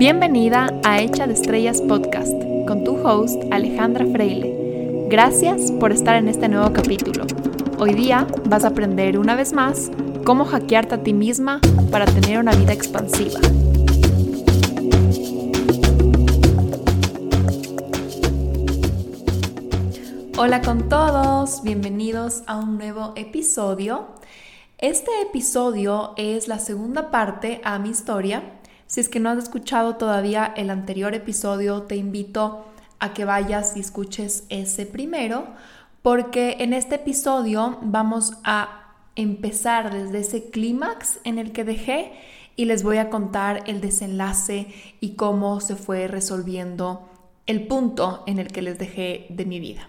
Bienvenida a Hecha de Estrellas Podcast con tu host Alejandra Freile. Gracias por estar en este nuevo capítulo. Hoy día vas a aprender una vez más cómo hackearte a ti misma para tener una vida expansiva. Hola con todos, bienvenidos a un nuevo episodio. Este episodio es la segunda parte a mi historia. Si es que no has escuchado todavía el anterior episodio, te invito a que vayas y escuches ese primero, porque en este episodio vamos a empezar desde ese clímax en el que dejé y les voy a contar el desenlace y cómo se fue resolviendo el punto en el que les dejé de mi vida.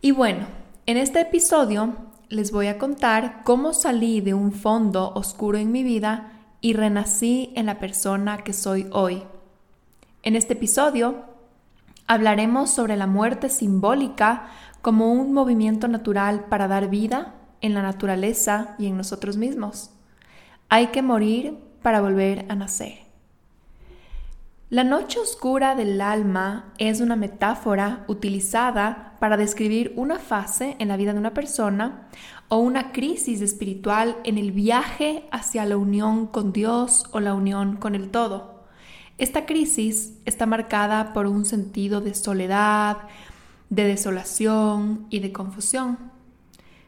Y bueno, en este episodio les voy a contar cómo salí de un fondo oscuro en mi vida y renací en la persona que soy hoy. En este episodio hablaremos sobre la muerte simbólica como un movimiento natural para dar vida en la naturaleza y en nosotros mismos. Hay que morir para volver a nacer. La noche oscura del alma es una metáfora utilizada para describir una fase en la vida de una persona o una crisis espiritual en el viaje hacia la unión con Dios o la unión con el todo. Esta crisis está marcada por un sentido de soledad, de desolación y de confusión.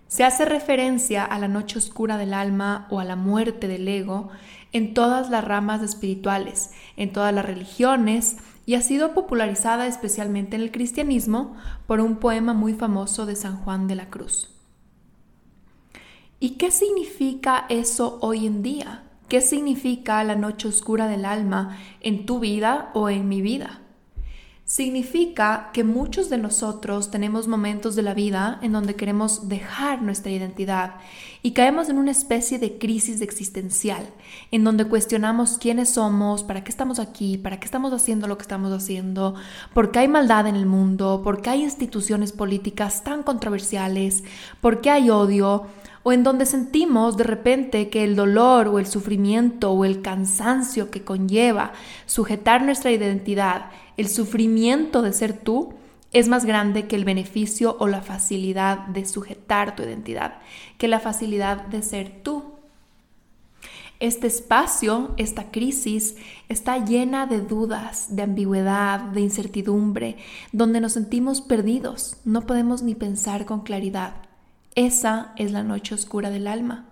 Se hace referencia a la noche oscura del alma o a la muerte del ego en todas las ramas espirituales, en todas las religiones, y ha sido popularizada especialmente en el cristianismo por un poema muy famoso de San Juan de la Cruz. ¿Y qué significa eso hoy en día? ¿Qué significa la noche oscura del alma en tu vida o en mi vida? significa que muchos de nosotros tenemos momentos de la vida en donde queremos dejar nuestra identidad y caemos en una especie de crisis existencial, en donde cuestionamos quiénes somos, para qué estamos aquí, para qué estamos haciendo lo que estamos haciendo, por qué hay maldad en el mundo, por qué hay instituciones políticas tan controversiales, por qué hay odio, o en donde sentimos de repente que el dolor o el sufrimiento o el cansancio que conlleva sujetar nuestra identidad el sufrimiento de ser tú es más grande que el beneficio o la facilidad de sujetar tu identidad, que la facilidad de ser tú. Este espacio, esta crisis, está llena de dudas, de ambigüedad, de incertidumbre, donde nos sentimos perdidos, no podemos ni pensar con claridad. Esa es la noche oscura del alma.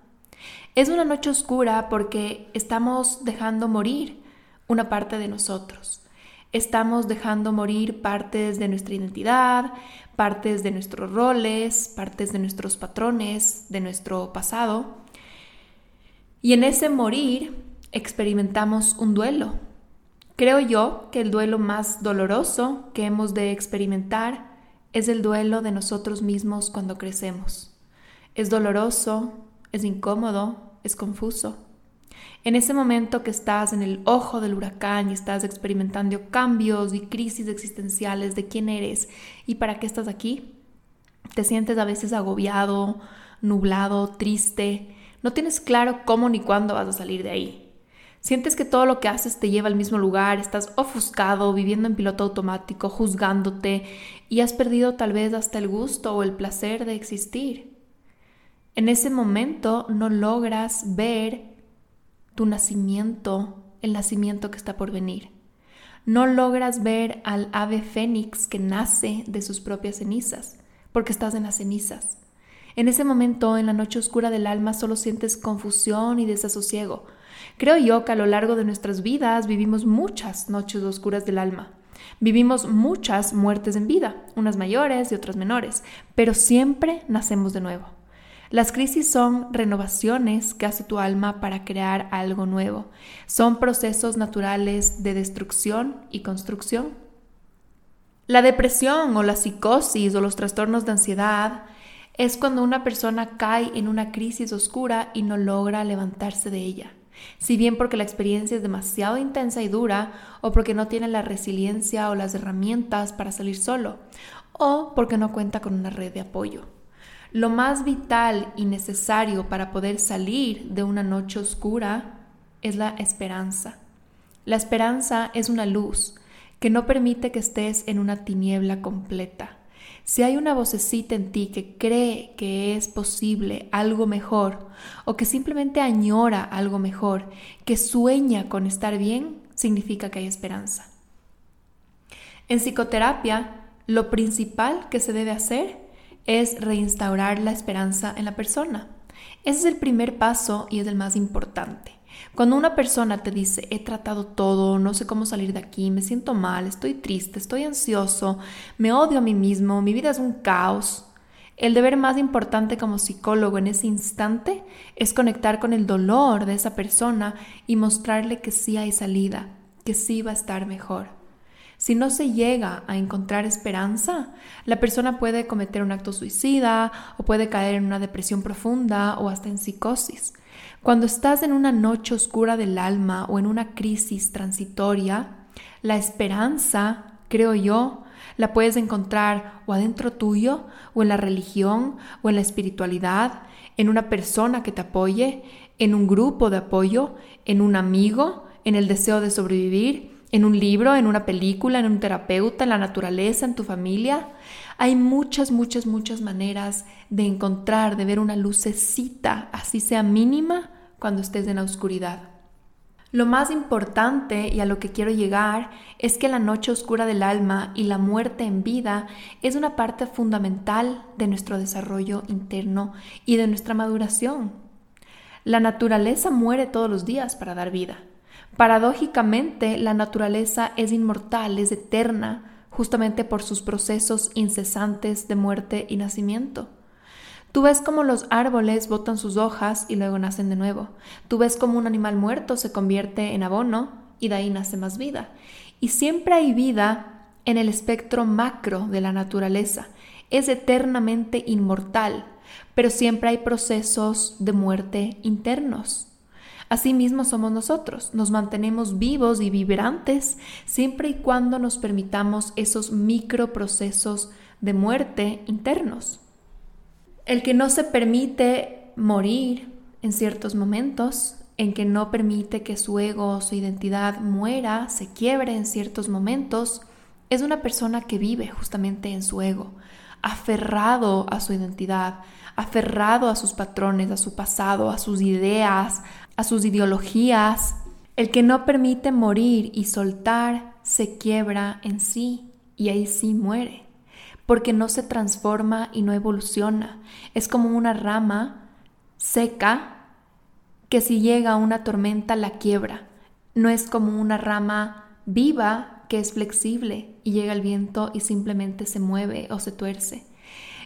Es una noche oscura porque estamos dejando morir una parte de nosotros estamos dejando morir partes de nuestra identidad, partes de nuestros roles, partes de nuestros patrones, de nuestro pasado. Y en ese morir experimentamos un duelo. Creo yo que el duelo más doloroso que hemos de experimentar es el duelo de nosotros mismos cuando crecemos. Es doloroso, es incómodo, es confuso. En ese momento que estás en el ojo del huracán y estás experimentando cambios y crisis existenciales de quién eres y para qué estás aquí, te sientes a veces agobiado, nublado, triste, no tienes claro cómo ni cuándo vas a salir de ahí. Sientes que todo lo que haces te lleva al mismo lugar, estás ofuscado, viviendo en piloto automático, juzgándote y has perdido tal vez hasta el gusto o el placer de existir. En ese momento no logras ver tu nacimiento, el nacimiento que está por venir. No logras ver al ave fénix que nace de sus propias cenizas, porque estás en las cenizas. En ese momento, en la noche oscura del alma, solo sientes confusión y desasosiego. Creo yo que a lo largo de nuestras vidas vivimos muchas noches oscuras del alma. Vivimos muchas muertes en vida, unas mayores y otras menores, pero siempre nacemos de nuevo. Las crisis son renovaciones que hace tu alma para crear algo nuevo. Son procesos naturales de destrucción y construcción. La depresión o la psicosis o los trastornos de ansiedad es cuando una persona cae en una crisis oscura y no logra levantarse de ella. Si bien porque la experiencia es demasiado intensa y dura, o porque no tiene la resiliencia o las herramientas para salir solo, o porque no cuenta con una red de apoyo. Lo más vital y necesario para poder salir de una noche oscura es la esperanza. La esperanza es una luz que no permite que estés en una tiniebla completa. Si hay una vocecita en ti que cree que es posible algo mejor o que simplemente añora algo mejor, que sueña con estar bien, significa que hay esperanza. En psicoterapia, lo principal que se debe hacer es reinstaurar la esperanza en la persona. Ese es el primer paso y es el más importante. Cuando una persona te dice, he tratado todo, no sé cómo salir de aquí, me siento mal, estoy triste, estoy ansioso, me odio a mí mismo, mi vida es un caos, el deber más importante como psicólogo en ese instante es conectar con el dolor de esa persona y mostrarle que sí hay salida, que sí va a estar mejor. Si no se llega a encontrar esperanza, la persona puede cometer un acto suicida o puede caer en una depresión profunda o hasta en psicosis. Cuando estás en una noche oscura del alma o en una crisis transitoria, la esperanza, creo yo, la puedes encontrar o adentro tuyo, o en la religión, o en la espiritualidad, en una persona que te apoye, en un grupo de apoyo, en un amigo, en el deseo de sobrevivir, en un libro, en una película, en un terapeuta, en la naturaleza, en tu familia. Hay muchas, muchas, muchas maneras de encontrar, de ver una lucecita, así sea mínima, cuando estés en la oscuridad. Lo más importante y a lo que quiero llegar es que la noche oscura del alma y la muerte en vida es una parte fundamental de nuestro desarrollo interno y de nuestra maduración. La naturaleza muere todos los días para dar vida. Paradójicamente, la naturaleza es inmortal, es eterna, justamente por sus procesos incesantes de muerte y nacimiento. Tú ves cómo los árboles botan sus hojas y luego nacen de nuevo. Tú ves cómo un animal muerto se convierte en abono y de ahí nace más vida. Y siempre hay vida en el espectro macro de la naturaleza. Es eternamente inmortal, pero siempre hay procesos de muerte internos. Asimismo somos nosotros, nos mantenemos vivos y vibrantes siempre y cuando nos permitamos esos microprocesos de muerte internos. El que no se permite morir en ciertos momentos, en que no permite que su ego o su identidad muera, se quiebre en ciertos momentos, es una persona que vive justamente en su ego, aferrado a su identidad, aferrado a sus patrones, a su pasado, a sus ideas, a sus ideologías. El que no permite morir y soltar se quiebra en sí y ahí sí muere porque no se transforma y no evoluciona. Es como una rama seca que si llega una tormenta la quiebra. No es como una rama viva que es flexible y llega el viento y simplemente se mueve o se tuerce.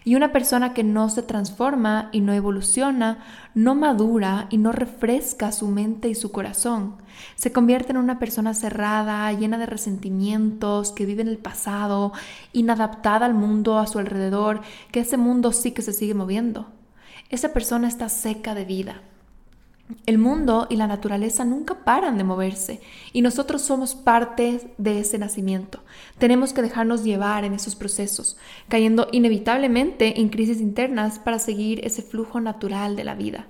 Y una persona que no se transforma y no evoluciona, no madura y no refresca su mente y su corazón. Se convierte en una persona cerrada, llena de resentimientos, que vive en el pasado, inadaptada al mundo a su alrededor, que ese mundo sí que se sigue moviendo. Esa persona está seca de vida. El mundo y la naturaleza nunca paran de moverse y nosotros somos parte de ese nacimiento. Tenemos que dejarnos llevar en esos procesos, cayendo inevitablemente en crisis internas para seguir ese flujo natural de la vida.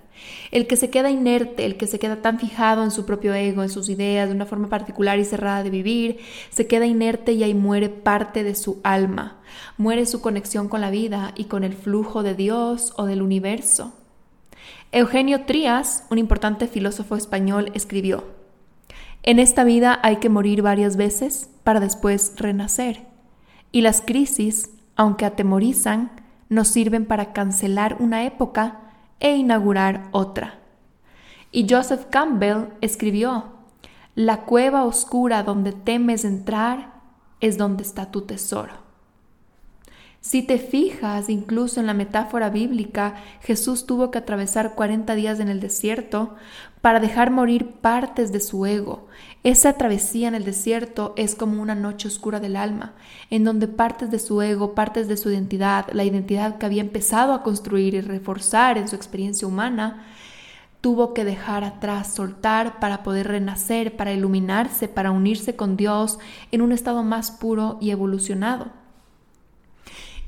El que se queda inerte, el que se queda tan fijado en su propio ego, en sus ideas, de una forma particular y cerrada de vivir, se queda inerte y ahí muere parte de su alma, muere su conexión con la vida y con el flujo de Dios o del universo. Eugenio Trías, un importante filósofo español, escribió, En esta vida hay que morir varias veces para después renacer, y las crisis, aunque atemorizan, nos sirven para cancelar una época e inaugurar otra. Y Joseph Campbell escribió, La cueva oscura donde temes entrar es donde está tu tesoro. Si te fijas incluso en la metáfora bíblica, Jesús tuvo que atravesar 40 días en el desierto para dejar morir partes de su ego. Esa travesía en el desierto es como una noche oscura del alma, en donde partes de su ego, partes de su identidad, la identidad que había empezado a construir y reforzar en su experiencia humana, tuvo que dejar atrás, soltar para poder renacer, para iluminarse, para unirse con Dios en un estado más puro y evolucionado.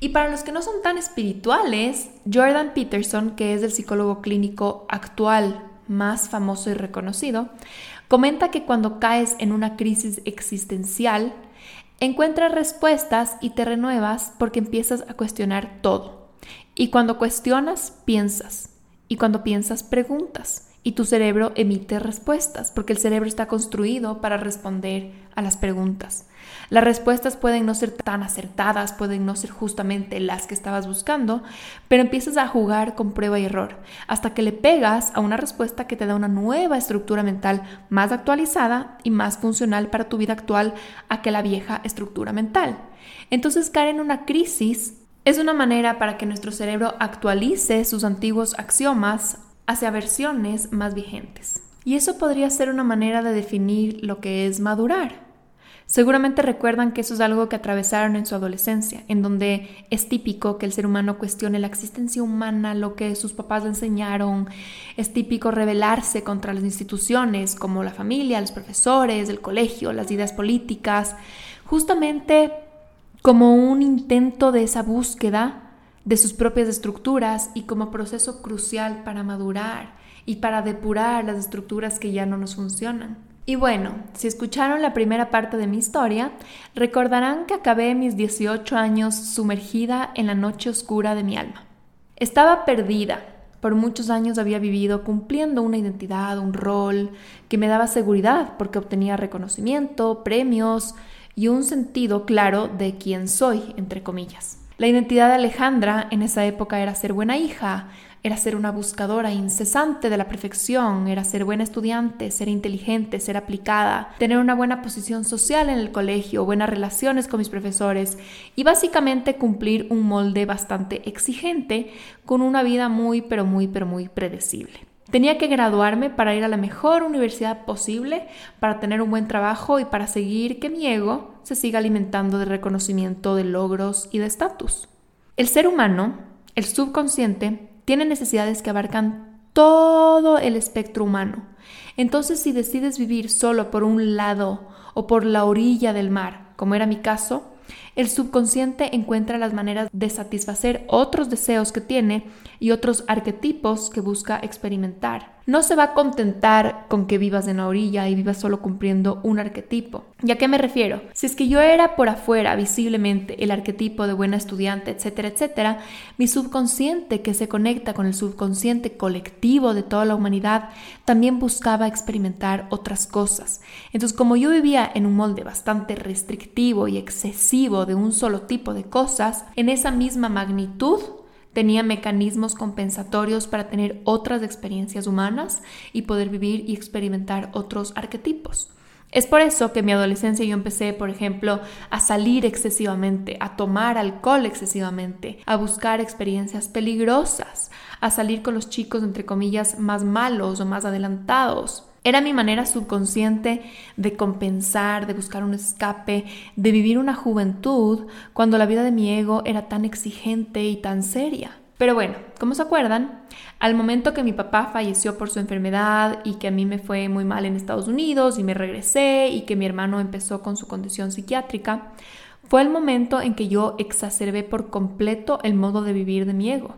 Y para los que no son tan espirituales, Jordan Peterson, que es el psicólogo clínico actual más famoso y reconocido, comenta que cuando caes en una crisis existencial, encuentras respuestas y te renuevas porque empiezas a cuestionar todo. Y cuando cuestionas, piensas. Y cuando piensas, preguntas y tu cerebro emite respuestas, porque el cerebro está construido para responder a las preguntas. Las respuestas pueden no ser tan acertadas, pueden no ser justamente las que estabas buscando, pero empiezas a jugar con prueba y error, hasta que le pegas a una respuesta que te da una nueva estructura mental más actualizada y más funcional para tu vida actual a que la vieja estructura mental. Entonces caer en una crisis es una manera para que nuestro cerebro actualice sus antiguos axiomas hacia versiones más vigentes. Y eso podría ser una manera de definir lo que es madurar. Seguramente recuerdan que eso es algo que atravesaron en su adolescencia, en donde es típico que el ser humano cuestione la existencia humana, lo que sus papás le enseñaron, es típico rebelarse contra las instituciones como la familia, los profesores, el colegio, las ideas políticas, justamente como un intento de esa búsqueda de sus propias estructuras y como proceso crucial para madurar y para depurar las estructuras que ya no nos funcionan. Y bueno, si escucharon la primera parte de mi historia, recordarán que acabé mis 18 años sumergida en la noche oscura de mi alma. Estaba perdida. Por muchos años había vivido cumpliendo una identidad, un rol que me daba seguridad porque obtenía reconocimiento, premios y un sentido claro de quién soy, entre comillas. La identidad de Alejandra en esa época era ser buena hija, era ser una buscadora incesante de la perfección, era ser buena estudiante, ser inteligente, ser aplicada, tener una buena posición social en el colegio, buenas relaciones con mis profesores y básicamente cumplir un molde bastante exigente con una vida muy pero muy pero muy predecible. Tenía que graduarme para ir a la mejor universidad posible, para tener un buen trabajo y para seguir que mi ego se siga alimentando de reconocimiento, de logros y de estatus. El ser humano, el subconsciente, tiene necesidades que abarcan todo el espectro humano. Entonces, si decides vivir solo por un lado o por la orilla del mar, como era mi caso, el subconsciente encuentra las maneras de satisfacer otros deseos que tiene y otros arquetipos que busca experimentar. No se va a contentar con que vivas en la orilla y vivas solo cumpliendo un arquetipo. ¿Y a qué me refiero? Si es que yo era por afuera visiblemente el arquetipo de buena estudiante, etcétera, etcétera, mi subconsciente que se conecta con el subconsciente colectivo de toda la humanidad también buscaba experimentar otras cosas. Entonces, como yo vivía en un molde bastante restrictivo y excesivo de un solo tipo de cosas, en esa misma magnitud Tenía mecanismos compensatorios para tener otras experiencias humanas y poder vivir y experimentar otros arquetipos. Es por eso que en mi adolescencia yo empecé, por ejemplo, a salir excesivamente, a tomar alcohol excesivamente, a buscar experiencias peligrosas, a salir con los chicos, entre comillas, más malos o más adelantados. Era mi manera subconsciente de compensar, de buscar un escape, de vivir una juventud cuando la vida de mi ego era tan exigente y tan seria. Pero bueno, como se acuerdan, al momento que mi papá falleció por su enfermedad y que a mí me fue muy mal en Estados Unidos y me regresé y que mi hermano empezó con su condición psiquiátrica, fue el momento en que yo exacerbé por completo el modo de vivir de mi ego.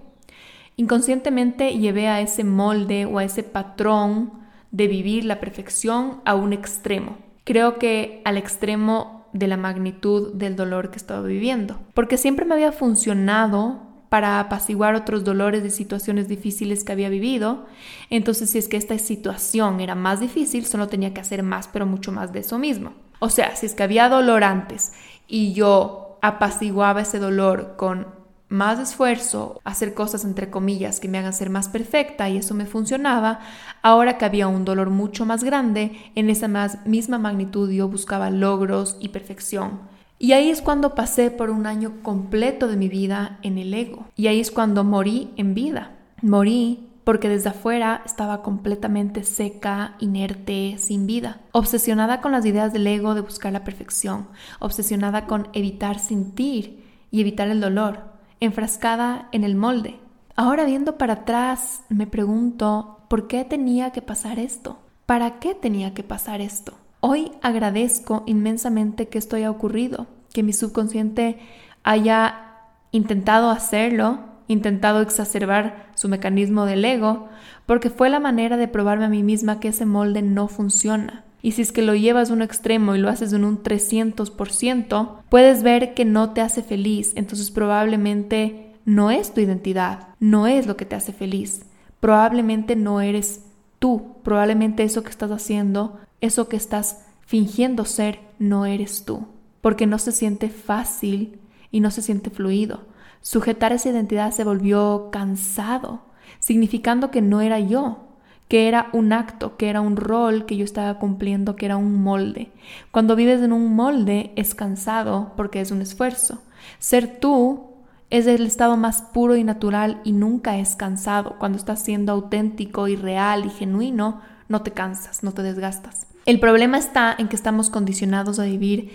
Inconscientemente llevé a ese molde o a ese patrón de vivir la perfección a un extremo. Creo que al extremo de la magnitud del dolor que estaba viviendo, porque siempre me había funcionado para apaciguar otros dolores de situaciones difíciles que había vivido. Entonces, si es que esta situación era más difícil, solo tenía que hacer más, pero mucho más de eso mismo. O sea, si es que había dolor antes y yo apaciguaba ese dolor con más esfuerzo, hacer cosas entre comillas que me hagan ser más perfecta y eso me funcionaba, ahora que había un dolor mucho más grande, en esa misma magnitud yo buscaba logros y perfección. Y ahí es cuando pasé por un año completo de mi vida en el ego. Y ahí es cuando morí en vida. Morí porque desde afuera estaba completamente seca, inerte, sin vida, obsesionada con las ideas del ego de buscar la perfección, obsesionada con evitar sentir y evitar el dolor, enfrascada en el molde. Ahora viendo para atrás, me pregunto, ¿por qué tenía que pasar esto? ¿Para qué tenía que pasar esto? Hoy agradezco inmensamente que esto haya ocurrido, que mi subconsciente haya intentado hacerlo intentado exacerbar su mecanismo del ego, porque fue la manera de probarme a mí misma que ese molde no funciona. Y si es que lo llevas a un extremo y lo haces en un 300%, puedes ver que no te hace feliz, entonces probablemente no es tu identidad, no es lo que te hace feliz. Probablemente no eres tú, probablemente eso que estás haciendo, eso que estás fingiendo ser, no eres tú, porque no se siente fácil y no se siente fluido. Sujetar esa identidad se volvió cansado, significando que no era yo, que era un acto, que era un rol que yo estaba cumpliendo, que era un molde. Cuando vives en un molde es cansado porque es un esfuerzo. Ser tú es el estado más puro y natural y nunca es cansado. Cuando estás siendo auténtico y real y genuino, no te cansas, no te desgastas. El problema está en que estamos condicionados a vivir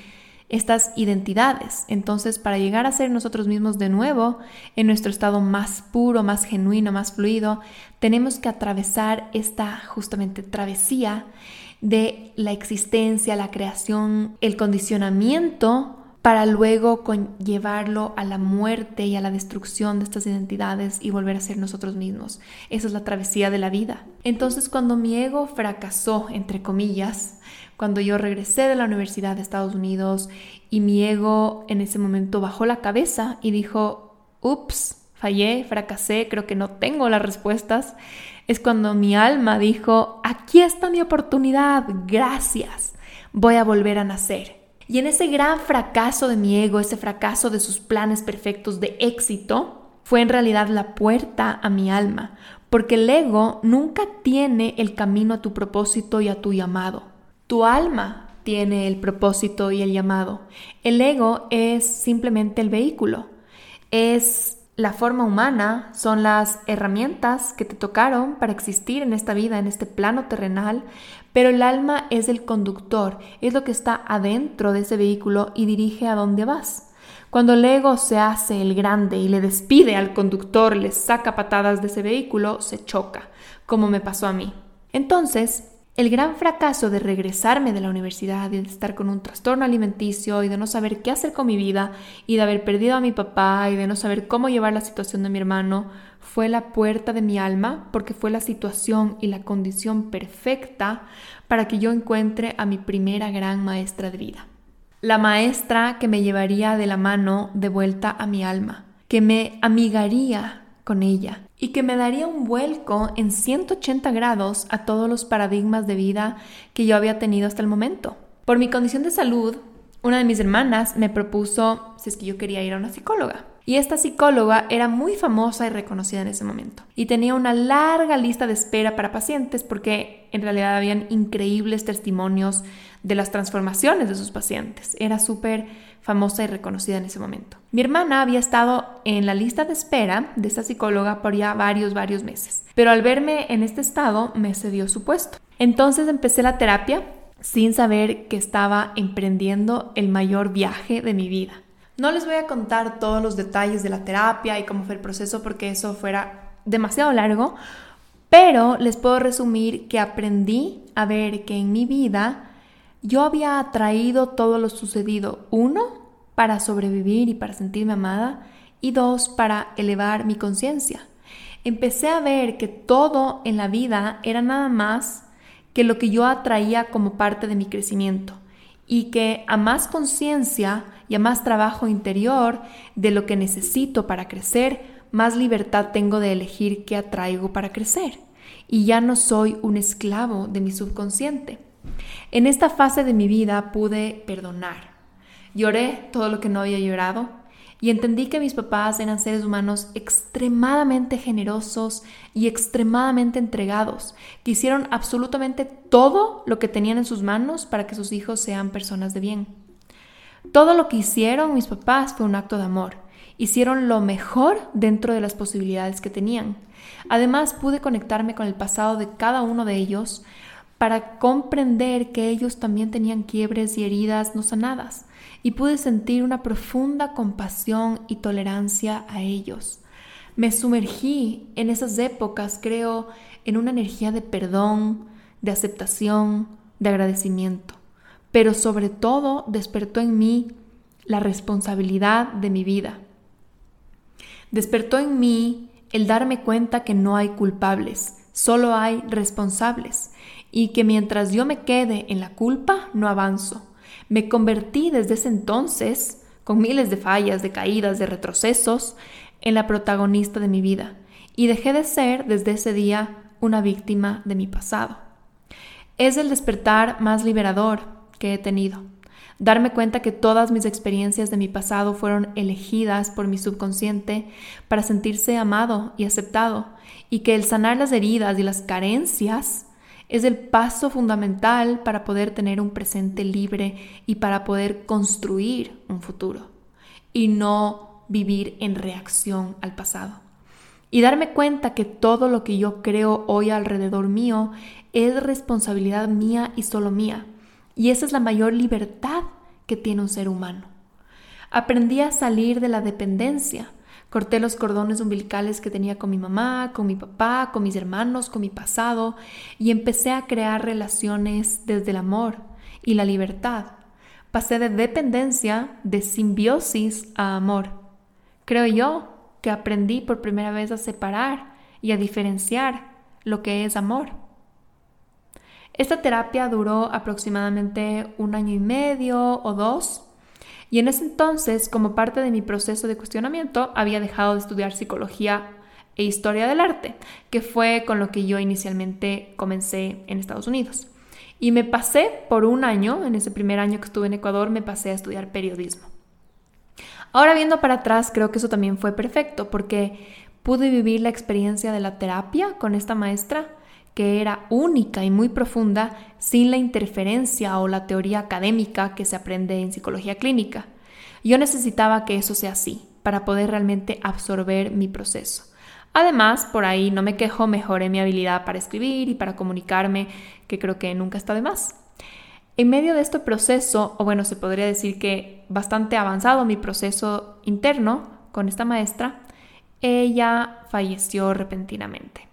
estas identidades. Entonces, para llegar a ser nosotros mismos de nuevo, en nuestro estado más puro, más genuino, más fluido, tenemos que atravesar esta justamente travesía de la existencia, la creación, el condicionamiento para luego llevarlo a la muerte y a la destrucción de estas identidades y volver a ser nosotros mismos. Esa es la travesía de la vida. Entonces, cuando mi ego fracasó, entre comillas, cuando yo regresé de la Universidad de Estados Unidos y mi ego en ese momento bajó la cabeza y dijo, ups, fallé, fracasé, creo que no tengo las respuestas, es cuando mi alma dijo, aquí está mi oportunidad, gracias, voy a volver a nacer. Y en ese gran fracaso de mi ego, ese fracaso de sus planes perfectos de éxito, fue en realidad la puerta a mi alma, porque el ego nunca tiene el camino a tu propósito y a tu llamado. Tu alma tiene el propósito y el llamado. El ego es simplemente el vehículo. Es la forma humana, son las herramientas que te tocaron para existir en esta vida, en este plano terrenal, pero el alma es el conductor, es lo que está adentro de ese vehículo y dirige a dónde vas. Cuando el ego se hace el grande y le despide al conductor, le saca patadas de ese vehículo, se choca, como me pasó a mí. Entonces, el gran fracaso de regresarme de la universidad y de estar con un trastorno alimenticio y de no saber qué hacer con mi vida y de haber perdido a mi papá y de no saber cómo llevar la situación de mi hermano fue la puerta de mi alma porque fue la situación y la condición perfecta para que yo encuentre a mi primera gran maestra de vida. La maestra que me llevaría de la mano de vuelta a mi alma, que me amigaría con ella y que me daría un vuelco en 180 grados a todos los paradigmas de vida que yo había tenido hasta el momento. Por mi condición de salud, una de mis hermanas me propuso si es que yo quería ir a una psicóloga. Y esta psicóloga era muy famosa y reconocida en ese momento. Y tenía una larga lista de espera para pacientes porque en realidad habían increíbles testimonios de las transformaciones de sus pacientes. Era súper famosa y reconocida en ese momento. Mi hermana había estado en la lista de espera de esta psicóloga por ya varios, varios meses. Pero al verme en este estado me cedió su puesto. Entonces empecé la terapia sin saber que estaba emprendiendo el mayor viaje de mi vida. No les voy a contar todos los detalles de la terapia y cómo fue el proceso porque eso fuera demasiado largo, pero les puedo resumir que aprendí a ver que en mi vida yo había atraído todo lo sucedido, uno, para sobrevivir y para sentirme amada, y dos, para elevar mi conciencia. Empecé a ver que todo en la vida era nada más que lo que yo atraía como parte de mi crecimiento y que a más conciencia y a más trabajo interior de lo que necesito para crecer, más libertad tengo de elegir qué atraigo para crecer. Y ya no soy un esclavo de mi subconsciente. En esta fase de mi vida pude perdonar. Lloré todo lo que no había llorado, y entendí que mis papás eran seres humanos extremadamente generosos y extremadamente entregados, que hicieron absolutamente todo lo que tenían en sus manos para que sus hijos sean personas de bien. Todo lo que hicieron mis papás fue un acto de amor. Hicieron lo mejor dentro de las posibilidades que tenían. Además pude conectarme con el pasado de cada uno de ellos para comprender que ellos también tenían quiebres y heridas no sanadas y pude sentir una profunda compasión y tolerancia a ellos. Me sumergí en esas épocas, creo, en una energía de perdón, de aceptación, de agradecimiento, pero sobre todo despertó en mí la responsabilidad de mi vida. Despertó en mí el darme cuenta que no hay culpables, solo hay responsables, y que mientras yo me quede en la culpa, no avanzo. Me convertí desde ese entonces, con miles de fallas, de caídas, de retrocesos, en la protagonista de mi vida, y dejé de ser desde ese día una víctima de mi pasado. Es el despertar más liberador que he tenido. Darme cuenta que todas mis experiencias de mi pasado fueron elegidas por mi subconsciente para sentirse amado y aceptado, y que el sanar las heridas y las carencias es el paso fundamental para poder tener un presente libre y para poder construir un futuro, y no vivir en reacción al pasado y darme cuenta que todo lo que yo creo hoy alrededor mío es responsabilidad mía y solo mía. Y esa es la mayor libertad que tiene un ser humano. Aprendí a salir de la dependencia. Corté los cordones umbilicales que tenía con mi mamá, con mi papá, con mis hermanos, con mi pasado y empecé a crear relaciones desde el amor y la libertad. Pasé de dependencia, de simbiosis a amor. Creo yo que aprendí por primera vez a separar y a diferenciar lo que es amor. Esta terapia duró aproximadamente un año y medio o dos y en ese entonces, como parte de mi proceso de cuestionamiento, había dejado de estudiar psicología e historia del arte, que fue con lo que yo inicialmente comencé en Estados Unidos. Y me pasé por un año, en ese primer año que estuve en Ecuador, me pasé a estudiar periodismo. Ahora viendo para atrás, creo que eso también fue perfecto porque pude vivir la experiencia de la terapia con esta maestra que era única y muy profunda sin la interferencia o la teoría académica que se aprende en psicología clínica. Yo necesitaba que eso sea así para poder realmente absorber mi proceso. Además, por ahí no me quejo, mejoré mi habilidad para escribir y para comunicarme, que creo que nunca está de más. En medio de este proceso, o bueno, se podría decir que bastante avanzado mi proceso interno con esta maestra, ella falleció repentinamente.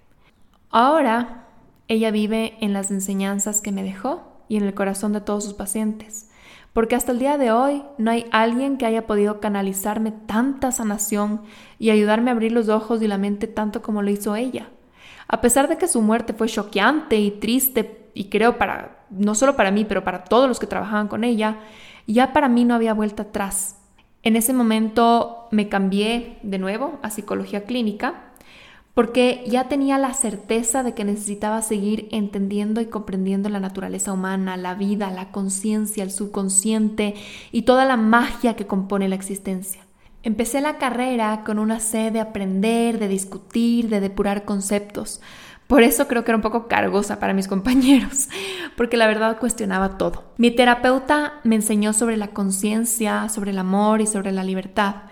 Ahora, ella vive en las enseñanzas que me dejó y en el corazón de todos sus pacientes, porque hasta el día de hoy no hay alguien que haya podido canalizarme tanta sanación y ayudarme a abrir los ojos y la mente tanto como lo hizo ella. A pesar de que su muerte fue choqueante y triste, y creo para, no solo para mí, pero para todos los que trabajaban con ella, ya para mí no había vuelta atrás. En ese momento me cambié de nuevo a psicología clínica porque ya tenía la certeza de que necesitaba seguir entendiendo y comprendiendo la naturaleza humana, la vida, la conciencia, el subconsciente y toda la magia que compone la existencia. Empecé la carrera con una sed de aprender, de discutir, de depurar conceptos. Por eso creo que era un poco cargosa para mis compañeros, porque la verdad cuestionaba todo. Mi terapeuta me enseñó sobre la conciencia, sobre el amor y sobre la libertad,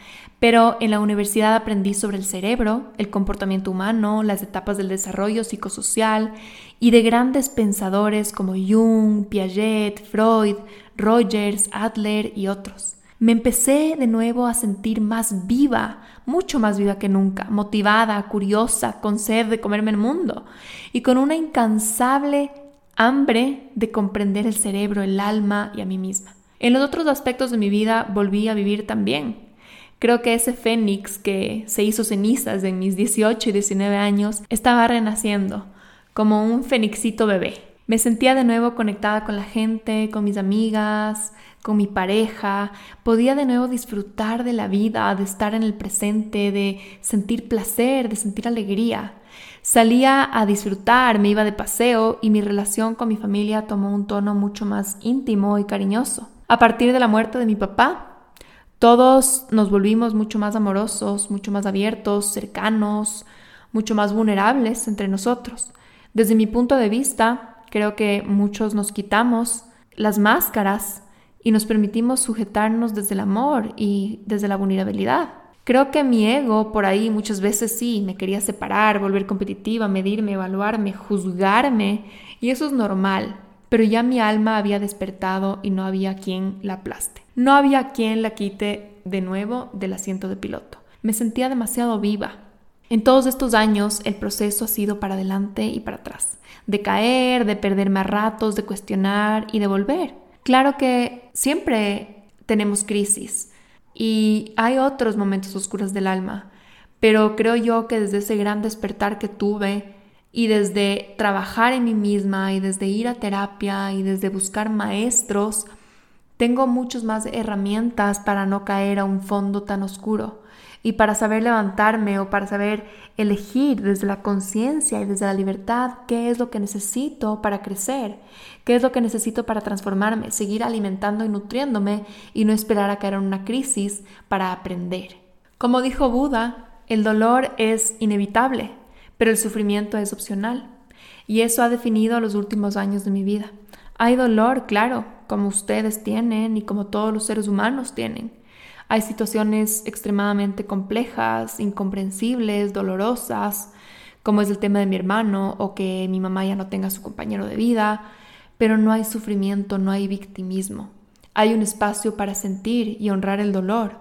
pero en la universidad aprendí sobre el cerebro, el comportamiento humano, las etapas del desarrollo psicosocial y de grandes pensadores como Jung, Piaget, Freud, Rogers, Adler y otros me empecé de nuevo a sentir más viva, mucho más viva que nunca, motivada, curiosa, con sed de comerme el mundo y con una incansable hambre de comprender el cerebro, el alma y a mí misma. En los otros aspectos de mi vida volví a vivir también. Creo que ese fénix que se hizo cenizas en mis 18 y 19 años estaba renaciendo, como un fénixito bebé. Me sentía de nuevo conectada con la gente, con mis amigas, con mi pareja, podía de nuevo disfrutar de la vida, de estar en el presente, de sentir placer, de sentir alegría. Salía a disfrutar, me iba de paseo y mi relación con mi familia tomó un tono mucho más íntimo y cariñoso. A partir de la muerte de mi papá, todos nos volvimos mucho más amorosos, mucho más abiertos, cercanos, mucho más vulnerables entre nosotros. Desde mi punto de vista, creo que muchos nos quitamos las máscaras y nos permitimos sujetarnos desde el amor y desde la vulnerabilidad. Creo que mi ego por ahí muchas veces sí me quería separar, volver competitiva, medirme, evaluarme, juzgarme, y eso es normal, pero ya mi alma había despertado y no había quien la aplaste. No había quien la quite de nuevo del asiento de piloto. Me sentía demasiado viva. En todos estos años el proceso ha sido para adelante y para atrás, de caer, de perderme a ratos, de cuestionar y de volver. Claro que siempre tenemos crisis y hay otros momentos oscuros del alma, pero creo yo que desde ese gran despertar que tuve y desde trabajar en mí misma y desde ir a terapia y desde buscar maestros, tengo muchas más herramientas para no caer a un fondo tan oscuro y para saber levantarme o para saber elegir desde la conciencia y desde la libertad qué es lo que necesito para crecer, qué es lo que necesito para transformarme, seguir alimentando y nutriéndome y no esperar a caer en una crisis para aprender. Como dijo Buda, el dolor es inevitable, pero el sufrimiento es opcional. Y eso ha definido los últimos años de mi vida. Hay dolor, claro, como ustedes tienen y como todos los seres humanos tienen hay situaciones extremadamente complejas, incomprensibles, dolorosas, como es el tema de mi hermano o que mi mamá ya no tenga su compañero de vida, pero no hay sufrimiento, no hay victimismo. Hay un espacio para sentir y honrar el dolor,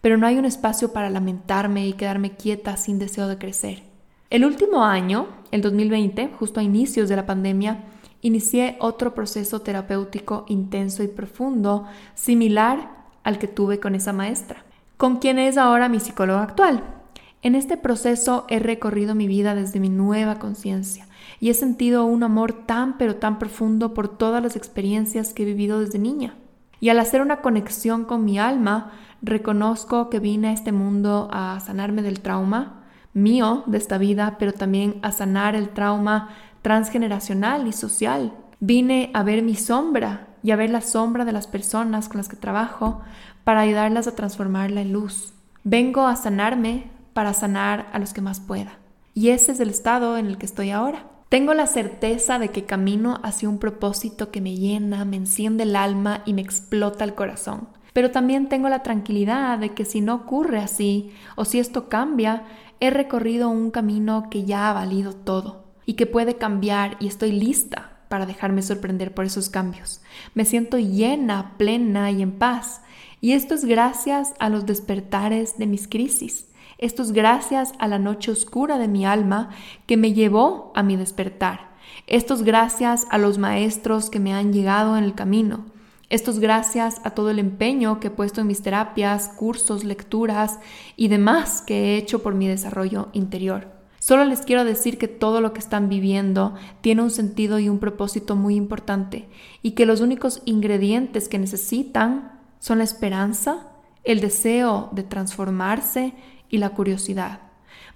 pero no hay un espacio para lamentarme y quedarme quieta sin deseo de crecer. El último año, el 2020, justo a inicios de la pandemia, inicié otro proceso terapéutico intenso y profundo, similar al que tuve con esa maestra, con quien es ahora mi psicóloga actual. En este proceso he recorrido mi vida desde mi nueva conciencia y he sentido un amor tan pero tan profundo por todas las experiencias que he vivido desde niña. Y al hacer una conexión con mi alma, reconozco que vine a este mundo a sanarme del trauma mío de esta vida, pero también a sanar el trauma transgeneracional y social. Vine a ver mi sombra y a ver la sombra de las personas con las que trabajo para ayudarlas a transformarla en luz. Vengo a sanarme para sanar a los que más pueda. Y ese es el estado en el que estoy ahora. Tengo la certeza de que camino hacia un propósito que me llena, me enciende el alma y me explota el corazón. Pero también tengo la tranquilidad de que si no ocurre así o si esto cambia, he recorrido un camino que ya ha valido todo y que puede cambiar y estoy lista para dejarme sorprender por esos cambios. Me siento llena, plena y en paz. Y esto es gracias a los despertares de mis crisis. Esto es gracias a la noche oscura de mi alma que me llevó a mi despertar. Esto es gracias a los maestros que me han llegado en el camino. Esto es gracias a todo el empeño que he puesto en mis terapias, cursos, lecturas y demás que he hecho por mi desarrollo interior. Solo les quiero decir que todo lo que están viviendo tiene un sentido y un propósito muy importante y que los únicos ingredientes que necesitan son la esperanza, el deseo de transformarse y la curiosidad.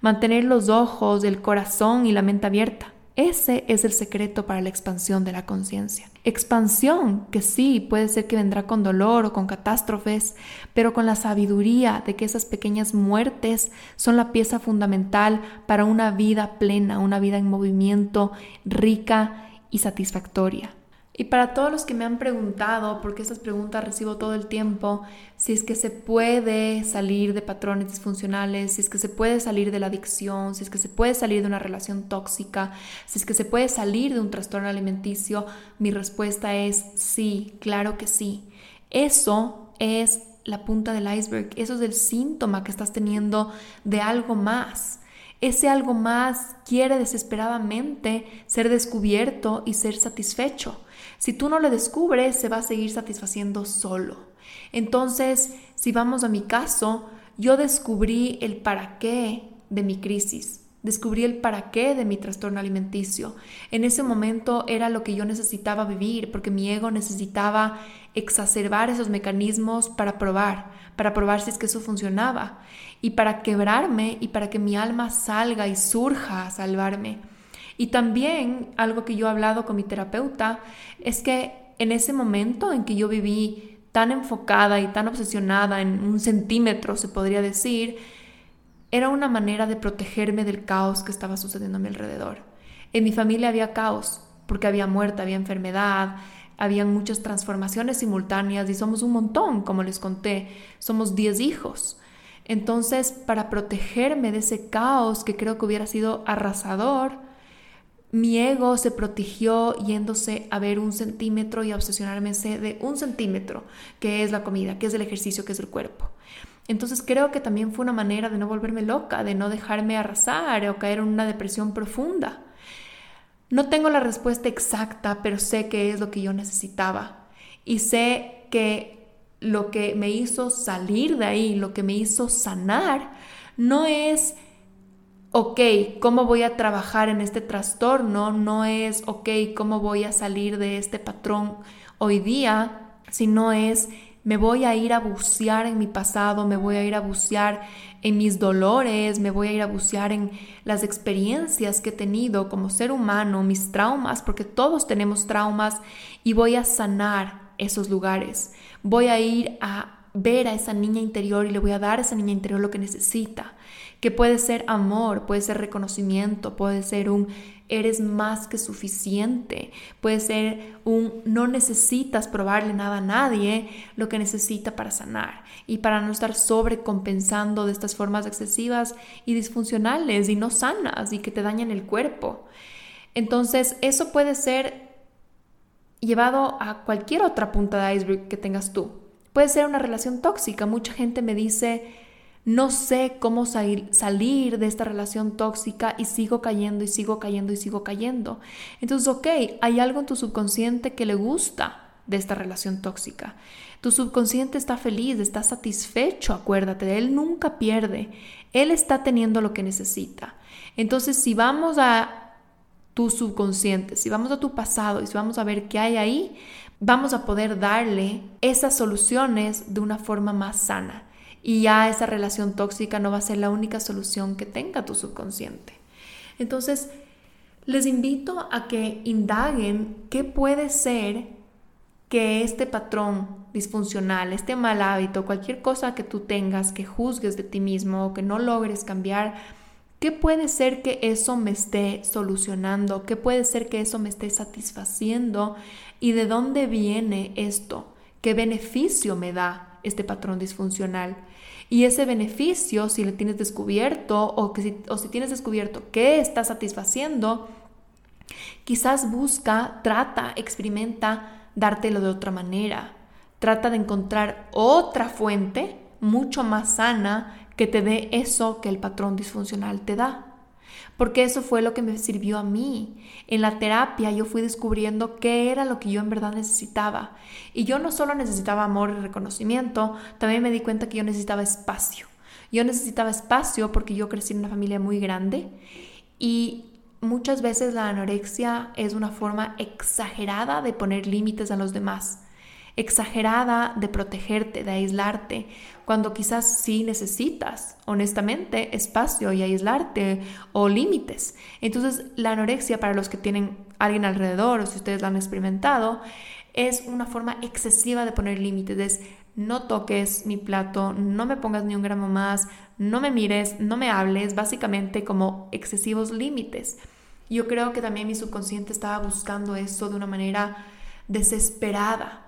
Mantener los ojos, el corazón y la mente abierta. Ese es el secreto para la expansión de la conciencia. Expansión que sí puede ser que vendrá con dolor o con catástrofes, pero con la sabiduría de que esas pequeñas muertes son la pieza fundamental para una vida plena, una vida en movimiento, rica y satisfactoria. Y para todos los que me han preguntado, porque estas preguntas recibo todo el tiempo, si es que se puede salir de patrones disfuncionales, si es que se puede salir de la adicción, si es que se puede salir de una relación tóxica, si es que se puede salir de un trastorno alimenticio, mi respuesta es sí, claro que sí. Eso es la punta del iceberg, eso es el síntoma que estás teniendo de algo más. Ese algo más quiere desesperadamente ser descubierto y ser satisfecho. Si tú no lo descubres, se va a seguir satisfaciendo solo. Entonces, si vamos a mi caso, yo descubrí el para qué de mi crisis. Descubrí el para qué de mi trastorno alimenticio. En ese momento era lo que yo necesitaba vivir, porque mi ego necesitaba exacerbar esos mecanismos para probar, para probar si es que eso funcionaba, y para quebrarme y para que mi alma salga y surja a salvarme. Y también algo que yo he hablado con mi terapeuta es que en ese momento en que yo viví tan enfocada y tan obsesionada en un centímetro, se podría decir, era una manera de protegerme del caos que estaba sucediendo a mi alrededor. En mi familia había caos, porque había muerte, había enfermedad, habían muchas transformaciones simultáneas y somos un montón, como les conté, somos 10 hijos. Entonces, para protegerme de ese caos que creo que hubiera sido arrasador, mi ego se protegió yéndose a ver un centímetro y a obsesionarme de un centímetro, que es la comida, que es el ejercicio, que es el cuerpo. Entonces creo que también fue una manera de no volverme loca, de no dejarme arrasar o caer en una depresión profunda. No tengo la respuesta exacta, pero sé que es lo que yo necesitaba. Y sé que lo que me hizo salir de ahí, lo que me hizo sanar, no es ok, ¿cómo voy a trabajar en este trastorno? No es, ok, ¿cómo voy a salir de este patrón hoy día? Sino es, me voy a ir a bucear en mi pasado, me voy a ir a bucear en mis dolores, me voy a ir a bucear en las experiencias que he tenido como ser humano, mis traumas, porque todos tenemos traumas y voy a sanar esos lugares. Voy a ir a ver a esa niña interior y le voy a dar a esa niña interior lo que necesita, que puede ser amor, puede ser reconocimiento, puede ser un eres más que suficiente, puede ser un no necesitas probarle nada a nadie lo que necesita para sanar y para no estar sobrecompensando de estas formas excesivas y disfuncionales y no sanas y que te dañan el cuerpo. Entonces, eso puede ser llevado a cualquier otra punta de iceberg que tengas tú. Puede ser una relación tóxica. Mucha gente me dice, no sé cómo salir de esta relación tóxica y sigo cayendo y sigo cayendo y sigo cayendo. Entonces, ok, hay algo en tu subconsciente que le gusta de esta relación tóxica. Tu subconsciente está feliz, está satisfecho, acuérdate, él nunca pierde, él está teniendo lo que necesita. Entonces, si vamos a tu subconsciente, si vamos a tu pasado y si vamos a ver qué hay ahí, vamos a poder darle esas soluciones de una forma más sana. Y ya esa relación tóxica no va a ser la única solución que tenga tu subconsciente. Entonces, les invito a que indaguen qué puede ser que este patrón disfuncional, este mal hábito, cualquier cosa que tú tengas, que juzgues de ti mismo que no logres cambiar, ¿Qué puede ser que eso me esté solucionando? ¿Qué puede ser que eso me esté satisfaciendo? ¿Y de dónde viene esto? ¿Qué beneficio me da este patrón disfuncional? Y ese beneficio, si lo tienes descubierto o, que si, o si tienes descubierto qué está satisfaciendo, quizás busca, trata, experimenta dártelo de otra manera. Trata de encontrar otra fuente mucho más sana que te dé eso que el patrón disfuncional te da. Porque eso fue lo que me sirvió a mí. En la terapia yo fui descubriendo qué era lo que yo en verdad necesitaba. Y yo no solo necesitaba amor y reconocimiento, también me di cuenta que yo necesitaba espacio. Yo necesitaba espacio porque yo crecí en una familia muy grande y muchas veces la anorexia es una forma exagerada de poner límites a los demás exagerada de protegerte, de aislarte, cuando quizás sí necesitas, honestamente, espacio y aislarte o límites. Entonces, la anorexia, para los que tienen alguien alrededor o si ustedes la han experimentado, es una forma excesiva de poner límites. Es no toques mi plato, no me pongas ni un gramo más, no me mires, no me hables, básicamente como excesivos límites. Yo creo que también mi subconsciente estaba buscando eso de una manera desesperada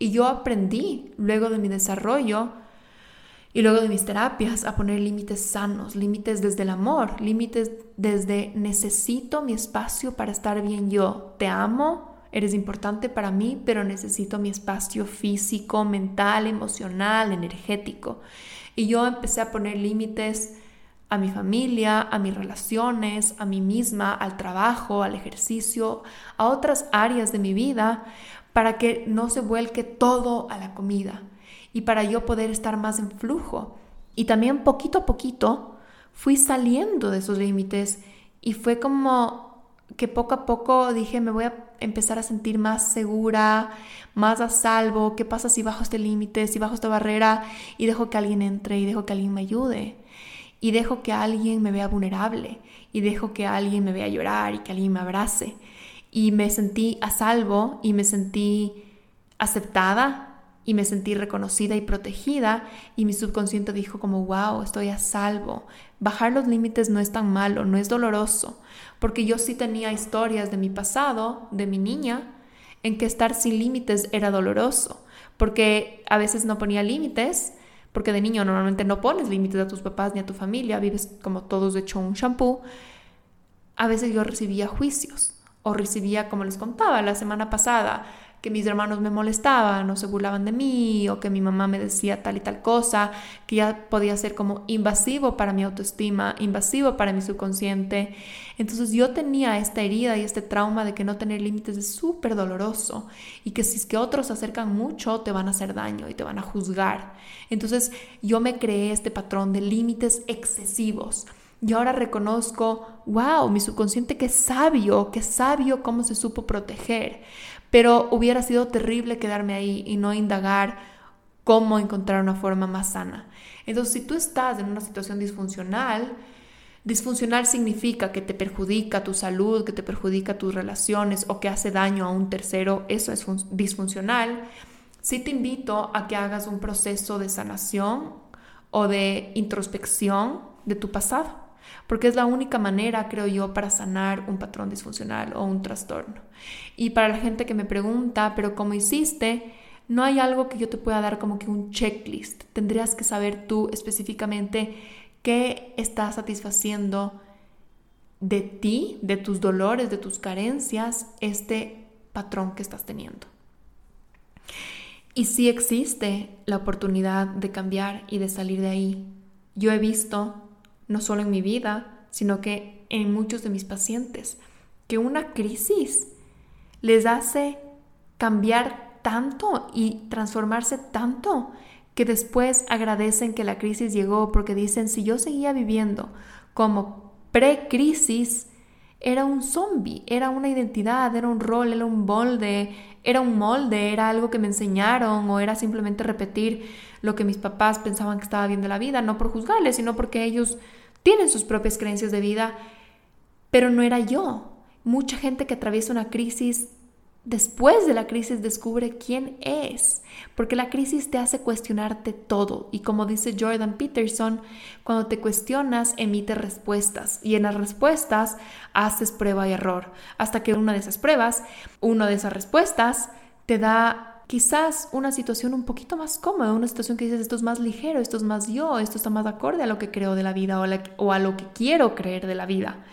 y yo aprendí luego de mi desarrollo y luego de mis terapias a poner límites sanos, límites desde el amor, límites desde necesito mi espacio para estar bien yo. Te amo, eres importante para mí, pero necesito mi espacio físico, mental, emocional, energético. Y yo empecé a poner límites a mi familia, a mis relaciones, a mí misma, al trabajo, al ejercicio, a otras áreas de mi vida, para que no se vuelque todo a la comida y para yo poder estar más en flujo. Y también poquito a poquito fui saliendo de esos límites y fue como que poco a poco dije, me voy a empezar a sentir más segura, más a salvo. ¿Qué pasa si bajo este límite, si bajo esta barrera y dejo que alguien entre y dejo que alguien me ayude? Y dejo que alguien me vea vulnerable y dejo que alguien me vea llorar y que alguien me abrace y me sentí a salvo y me sentí aceptada y me sentí reconocida y protegida y mi subconsciente dijo como, wow, estoy a salvo. Bajar los límites no es tan malo, no es doloroso, porque yo sí tenía historias de mi pasado, de mi niña, en que estar sin límites era doloroso, porque a veces no ponía límites, porque de niño normalmente no pones límites a tus papás ni a tu familia, vives como todos de hecho un shampoo. A veces yo recibía juicios o recibía, como les contaba la semana pasada, que mis hermanos me molestaban o se burlaban de mí o que mi mamá me decía tal y tal cosa, que ya podía ser como invasivo para mi autoestima, invasivo para mi subconsciente. Entonces yo tenía esta herida y este trauma de que no tener límites es súper doloroso y que si es que otros se acercan mucho te van a hacer daño y te van a juzgar. Entonces yo me creé este patrón de límites excesivos Y ahora reconozco, wow, mi subconsciente que sabio, que sabio cómo se supo proteger. Pero hubiera sido terrible quedarme ahí y no indagar cómo encontrar una forma más sana. Entonces, si tú estás en una situación disfuncional, disfuncional significa que te perjudica tu salud, que te perjudica tus relaciones o que hace daño a un tercero, eso es disfuncional. Sí te invito a que hagas un proceso de sanación o de introspección de tu pasado, porque es la única manera, creo yo, para sanar un patrón disfuncional o un trastorno. Y para la gente que me pregunta, pero ¿cómo hiciste? No hay algo que yo te pueda dar como que un checklist. Tendrías que saber tú específicamente qué está satisfaciendo de ti, de tus dolores, de tus carencias, este patrón que estás teniendo. Y sí existe la oportunidad de cambiar y de salir de ahí. Yo he visto, no solo en mi vida, sino que en muchos de mis pacientes, que una crisis les hace cambiar tanto y transformarse tanto que después agradecen que la crisis llegó porque dicen, si yo seguía viviendo como pre-crisis, era un zombie, era una identidad, era un rol, era un molde, era un molde, era algo que me enseñaron o era simplemente repetir lo que mis papás pensaban que estaba bien de la vida, no por juzgarles, sino porque ellos tienen sus propias creencias de vida, pero no era yo. Mucha gente que atraviesa una crisis después de la crisis descubre quién es, porque la crisis te hace cuestionarte todo y como dice Jordan Peterson, cuando te cuestionas emite respuestas y en las respuestas haces prueba y error, hasta que una de esas pruebas, una de esas respuestas te da quizás una situación un poquito más cómoda, una situación que dices esto es más ligero, esto es más yo, esto está más acorde a lo que creo de la vida o, a lo que quiero creer de la vida.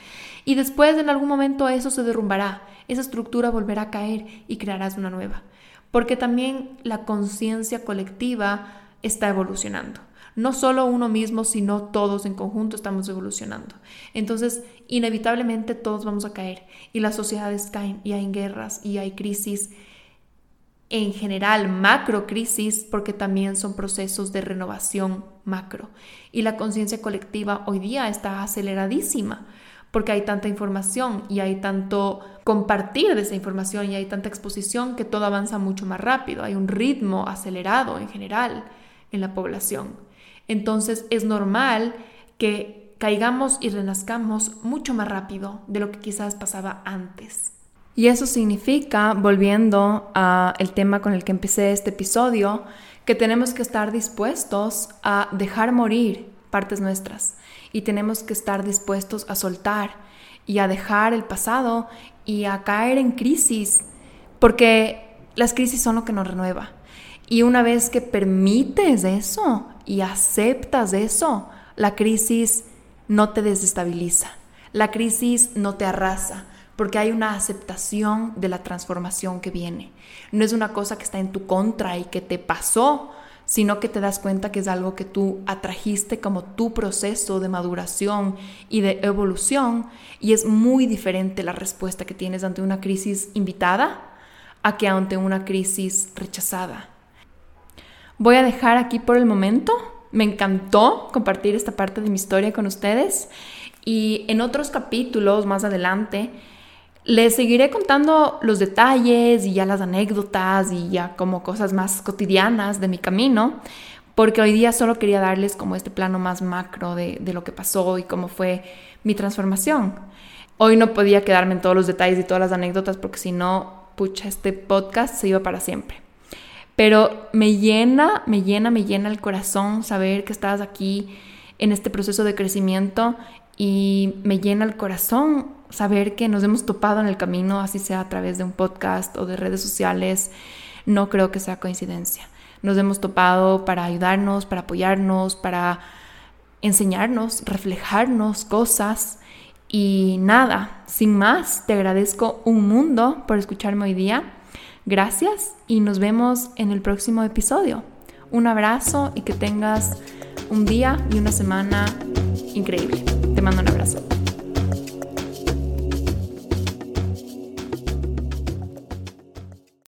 Y después en algún momento eso se derrumbará esa estructura volverá a caer y crearás una nueva. Porque también la conciencia colectiva está evolucionando. No solo uno mismo, sino todos en conjunto estamos evolucionando. Entonces, inevitablemente todos vamos a caer y las sociedades caen y hay guerras y hay crisis en general, macro crisis, porque también son procesos de renovación macro. Y la conciencia colectiva hoy día está aceleradísima porque hay tanta información y hay tanto compartir de esa información y hay tanta exposición que todo avanza mucho más rápido, hay un ritmo acelerado en general en la población. Entonces es normal que caigamos y renazcamos mucho más rápido de lo que quizás pasaba antes. Y eso significa, volviendo al tema con el que empecé este episodio, que tenemos que estar dispuestos a dejar morir partes nuestras y tenemos que estar dispuestos a soltar y a dejar el pasado y a caer en crisis, porque las crisis son lo que nos renueva. Y una vez que permites eso y aceptas eso, la crisis no te desestabiliza, la crisis no te arrasa, porque hay una aceptación de la transformación que viene. No es una cosa que está en tu contra y que te pasó, sino que te das cuenta que es algo que tú atrajiste como tu proceso de maduración y de evolución y es muy diferente la respuesta que tienes ante una crisis invitada a que ante una crisis rechazada. Voy a dejar aquí por el momento. Me encantó compartir esta parte de mi historia con ustedes y en otros capítulos más adelante les seguiré contando los detalles y ya las anécdotas y ya como cosas más cotidianas de mi camino, porque hoy día solo quería darles como este plano más macro de, lo que pasó y cómo fue mi transformación. Hoy no podía quedarme en todos los detalles y todas las anécdotas porque si no, pucha, este podcast se iba para siempre. Pero me llena, me llena, me llena el corazón saber que estás aquí en este proceso de crecimiento y me llena el corazón saber que nos hemos topado en el camino, así sea a través de un podcast o de redes sociales, no creo que sea coincidencia. Nos hemos topado para ayudarnos, para apoyarnos, para enseñarnos, reflejarnos cosas y nada, sin más, te agradezco un mundo por escucharme hoy día. Gracias y nos vemos en el próximo episodio. Un abrazo y que tengas un día y una semana increíble. Te mando un abrazo.